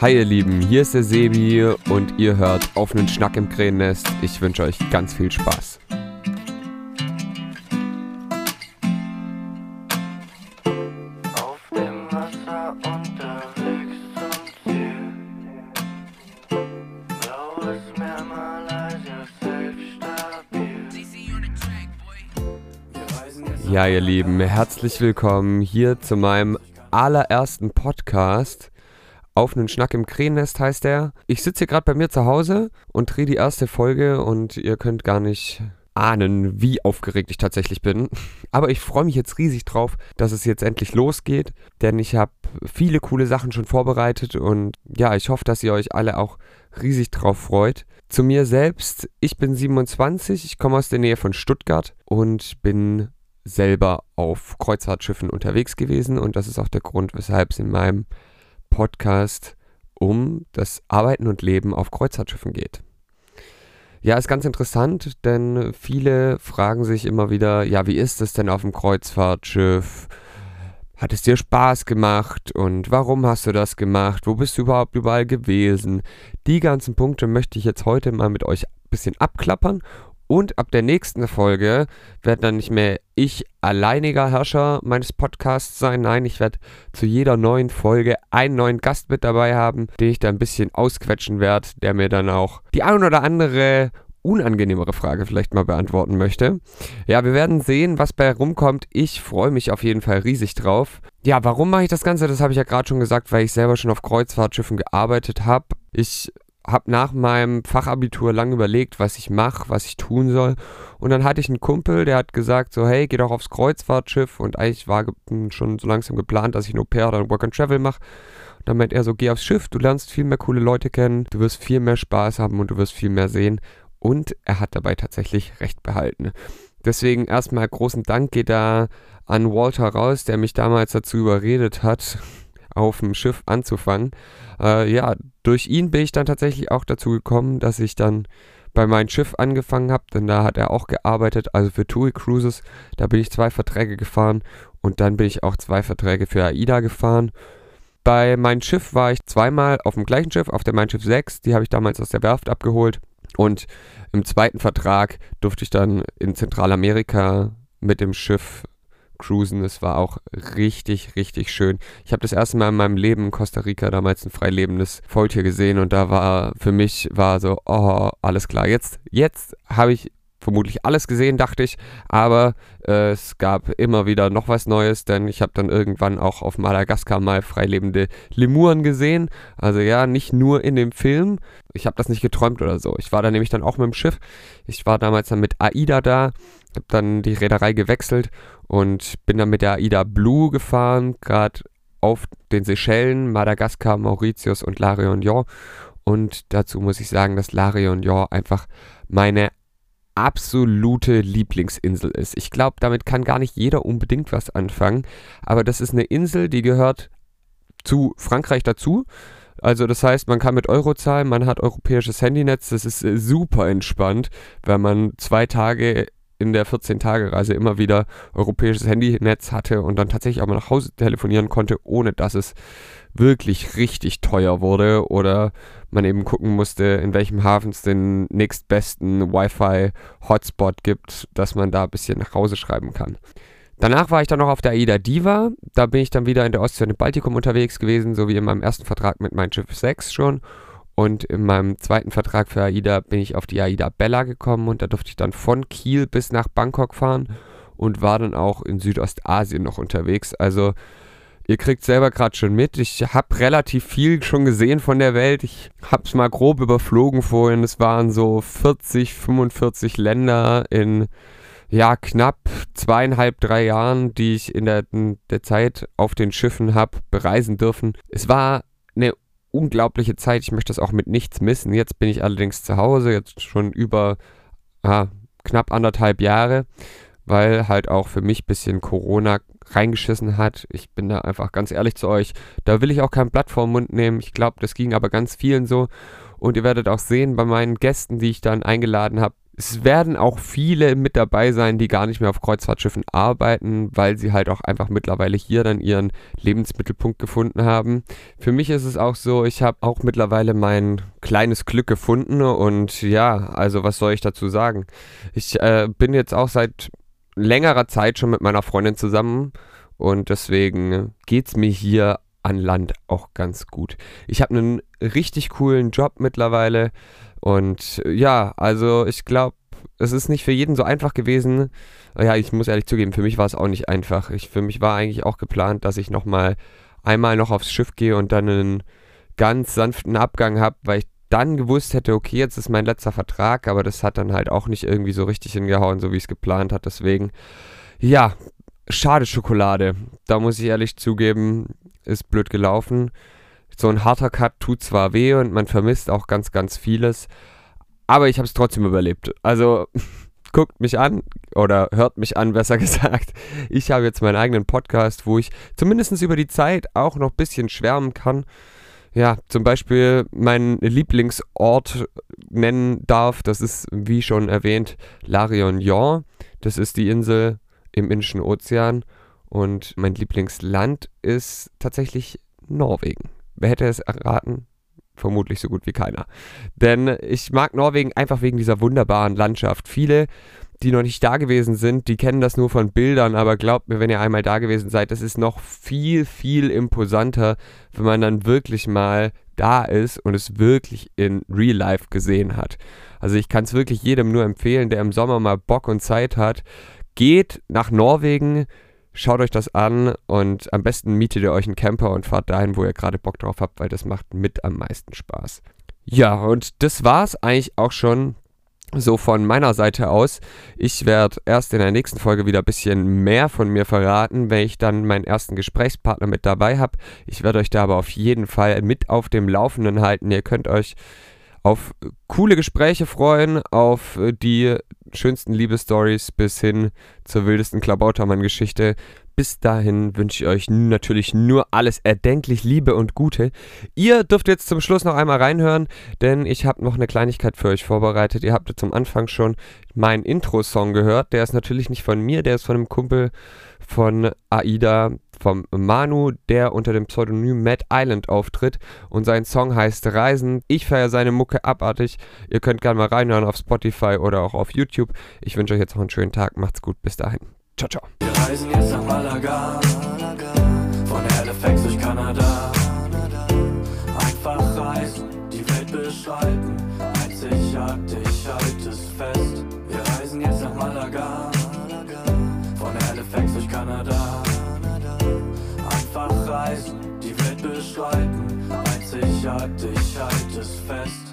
Hi ihr Lieben, hier ist der Sebi und ihr hört auf einen Schnack im Krähennest. Ich wünsche euch ganz viel Spaß. Ja ihr Lieben, herzlich willkommen hier zu meinem allerersten Podcast. Auf einen Schnack im Krähennest heißt er. Ich sitze hier gerade bei mir zu Hause und drehe die erste Folge und ihr könnt gar nicht ahnen, wie aufgeregt ich tatsächlich bin. Aber ich freue mich jetzt riesig drauf, dass es jetzt endlich losgeht, denn ich habe viele coole Sachen schon vorbereitet und ja, ich hoffe, dass ihr euch alle auch riesig drauf freut. Zu mir selbst, ich bin 27, ich komme aus der Nähe von Stuttgart und bin selber auf Kreuzfahrtschiffen unterwegs gewesen und das ist auch der Grund, weshalb es in meinem Podcast um das Arbeiten und Leben auf Kreuzfahrtschiffen geht. Ja, ist ganz interessant, denn viele fragen sich immer wieder, ja, wie ist es denn auf dem Kreuzfahrtschiff? Hat es dir Spaß gemacht und warum hast du das gemacht? Wo bist du überhaupt überall gewesen? Die ganzen Punkte möchte ich jetzt heute mal mit euch ein bisschen abklappern und ab der nächsten Folge werde dann nicht mehr ich alleiniger Herrscher meines Podcasts sein. Nein, ich werde zu jeder neuen Folge einen neuen Gast mit dabei haben, den ich da ein bisschen ausquetschen werde, der mir dann auch die ein oder andere unangenehmere Frage vielleicht mal beantworten möchte. Ja, wir werden sehen, was bei rumkommt. Ich freue mich auf jeden Fall riesig drauf. Ja, warum mache ich das Ganze? Das habe ich ja gerade schon gesagt, weil ich selber schon auf Kreuzfahrtschiffen gearbeitet habe. Ich habe nach meinem Fachabitur lang überlegt, was ich mache, was ich tun soll. Und dann hatte ich einen Kumpel, der hat gesagt, so hey, geh doch aufs Kreuzfahrtschiff. Und eigentlich war schon so langsam geplant, dass ich ein Au-pair oder ein Work and Travel mache. Dann meint er so, geh aufs Schiff, du lernst viel mehr coole Leute kennen, du wirst viel mehr Spaß haben und du wirst viel mehr sehen. Und er hat dabei tatsächlich recht behalten. Deswegen erstmal großen Dank geht da an Walter raus, der mich damals dazu überredet hat, auf dem Schiff anzufangen. Äh, ja, durch ihn bin ich dann tatsächlich auch dazu gekommen, dass ich dann bei meinem Schiff angefangen habe, denn da hat er auch gearbeitet, also für TUI Cruises. Da bin ich zwei Verträge gefahren und dann bin ich auch zwei Verträge für AIDA gefahren. Bei meinem Schiff war ich zweimal auf dem gleichen Schiff, auf der Mein Schiff 6, die habe ich damals aus der Werft abgeholt. Und im zweiten Vertrag durfte ich dann in Zentralamerika mit dem Schiff cruisen. Es war auch richtig, richtig schön. Ich habe das erste Mal in meinem Leben in Costa Rica damals ein freilebendes Faultier gesehen und da war für mich war so, oh, alles klar. Jetzt, jetzt habe ich vermutlich alles gesehen, dachte ich, aber äh, es gab immer wieder noch was Neues, denn ich habe dann irgendwann auch auf Madagaskar mal freilebende Lemuren gesehen. Also ja, nicht nur in dem Film. Ich habe das nicht geträumt oder so. Ich war da nämlich dann auch mit dem Schiff. Ich war damals dann mit AIDA da, habe dann die Reederei gewechselt und bin dann mit der AIDA Blue gefahren, gerade auf den Seychellen, Madagaskar, Mauritius und La Réunion. Und dazu muss ich sagen, dass La Réunion einfach meine absolute Lieblingsinsel ist. Ich glaube, damit kann gar nicht jeder unbedingt was anfangen. Aber das ist eine Insel, die gehört zu Frankreich dazu. Also das heißt, man kann mit Euro zahlen, man hat europäisches Handynetz, das ist äh, super entspannt, weil man zwei Tage in der 14-Tage-Reise immer wieder europäisches Handynetz hatte und dann tatsächlich auch mal nach Hause telefonieren konnte, ohne dass es wirklich richtig teuer wurde oder man eben gucken musste, in welchem Hafen es den nächstbesten Wi-Fi-Hotspot gibt, dass man da ein bisschen nach Hause schreiben kann. Danach war ich dann noch auf der AIDA Diva. Da bin ich dann wieder in der Ostsee und im Baltikum unterwegs gewesen, so wie in meinem ersten Vertrag mit meinem Schiff 6 schon. Und in meinem zweiten Vertrag für AIDA bin ich auf die AIDA Bella gekommen und da durfte ich dann von Kiel bis nach Bangkok fahren und war dann auch in Südostasien noch unterwegs. Also ihr kriegt selber gerade schon mit. Ich habe relativ viel schon gesehen von der Welt. Ich habe es mal grob überflogen vorhin. Es waren so 40, 45 Länder in ja, knapp zweieinhalb, drei Jahren, die ich in der, in der Zeit auf den Schiffen habe bereisen dürfen. Es war eine unglaubliche Zeit. Ich möchte das auch mit nichts missen. Jetzt bin ich allerdings zu Hause, jetzt schon über ah, knapp anderthalb Jahre, weil halt auch für mich ein bisschen Corona reingeschissen hat. Ich bin da einfach ganz ehrlich zu euch. Da will ich auch kein Blatt vor den Mund nehmen. Ich glaube, das ging aber ganz vielen so. Und ihr werdet auch sehen, bei meinen Gästen, die ich dann eingeladen habe, Es werden auch viele mit dabei sein, die gar nicht mehr auf Kreuzfahrtschiffen arbeiten, weil sie halt auch einfach mittlerweile hier dann ihren Lebensmittelpunkt gefunden haben. Für mich ist es auch so, ich habe auch mittlerweile mein kleines Glück gefunden und ja, also was soll ich dazu sagen? Ich äh, bin jetzt auch seit längerer Zeit schon mit meiner Freundin zusammen und deswegen geht es mir hier an Land auch ganz gut. Ich habe einen richtig coolen Job mittlerweile und ja, also ich glaube, es ist nicht für jeden so einfach gewesen. Ja, ich muss ehrlich zugeben, für mich war es auch nicht einfach. Ich, für mich war eigentlich auch geplant, dass ich nochmal einmal noch aufs Schiff gehe und dann einen ganz sanften Abgang habe, weil ich dann gewusst hätte, okay, jetzt ist mein letzter Vertrag, aber das hat dann halt auch nicht irgendwie so richtig hingehauen, so wie ich es geplant hat. Deswegen, ja, schade Schokolade. Da muss ich ehrlich zugeben, ist blöd gelaufen. So ein harter Cut tut zwar weh und man vermisst auch ganz, ganz vieles, aber ich habe es trotzdem überlebt. Also guckt mich an oder hört mich an, besser gesagt. Ich habe jetzt meinen eigenen Podcast, wo ich zumindest über die Zeit auch noch ein bisschen schwärmen kann. Ja, zum Beispiel meinen Lieblingsort nennen darf. Das ist, wie schon erwähnt, La Réunion. Das ist die Insel im Indischen Ozean. Und mein Lieblingsland ist tatsächlich Norwegen. Wer hätte es erraten? Vermutlich so gut wie keiner. Denn ich mag Norwegen einfach wegen dieser wunderbaren Landschaft. Viele, die noch nicht da gewesen sind, die kennen das nur von Bildern, aber glaubt mir, wenn ihr einmal da gewesen seid, das ist noch viel, viel imposanter, wenn man dann wirklich mal da ist und es wirklich in Real Life gesehen hat. Also ich kann es wirklich jedem nur empfehlen, der im Sommer mal Bock und Zeit hat. Geht nach Norwegen, Schaut euch das an und am besten mietet ihr euch einen Camper und fahrt dahin, wo ihr gerade Bock drauf habt, weil das macht mit am meisten Spaß. Ja, und das war's eigentlich auch schon so von meiner Seite aus. Ich werde erst in der nächsten Folge wieder ein bisschen mehr von mir verraten, wenn ich dann meinen ersten Gesprächspartner mit dabei habe. Ich werde euch da aber auf jeden Fall mit auf dem Laufenden halten. Ihr könnt euch auf coole Gespräche freuen, auf die schönsten Liebesstories bis hin zur wildesten Klabautermann-Geschichte. Bis dahin wünsche ich euch natürlich nur alles erdenklich Liebe und Gute. Ihr dürft jetzt zum Schluss noch einmal reinhören, denn ich habe noch eine Kleinigkeit für euch vorbereitet. Ihr habt zum Anfang schon meinen Intro-Song gehört. Der ist natürlich nicht von mir, der ist von einem Kumpel von Aida, vom Manu, der unter dem Pseudonym Matt Island auftritt und sein Song heißt Reisen. Ich feiere seine Mucke abartig. Ihr könnt gerne mal reinhören auf Spotify oder auch auf YouTube. Ich wünsche euch jetzt noch einen schönen Tag. Macht's gut. Bis dahin. Ciao, ciao. Wir reisen jetzt nach Malaga, von Halifax durch Kanada. Einfach reisen, die Welt beschreiten, Einfach reisen, die Welt beschreiten, einzigartig, halt es fest.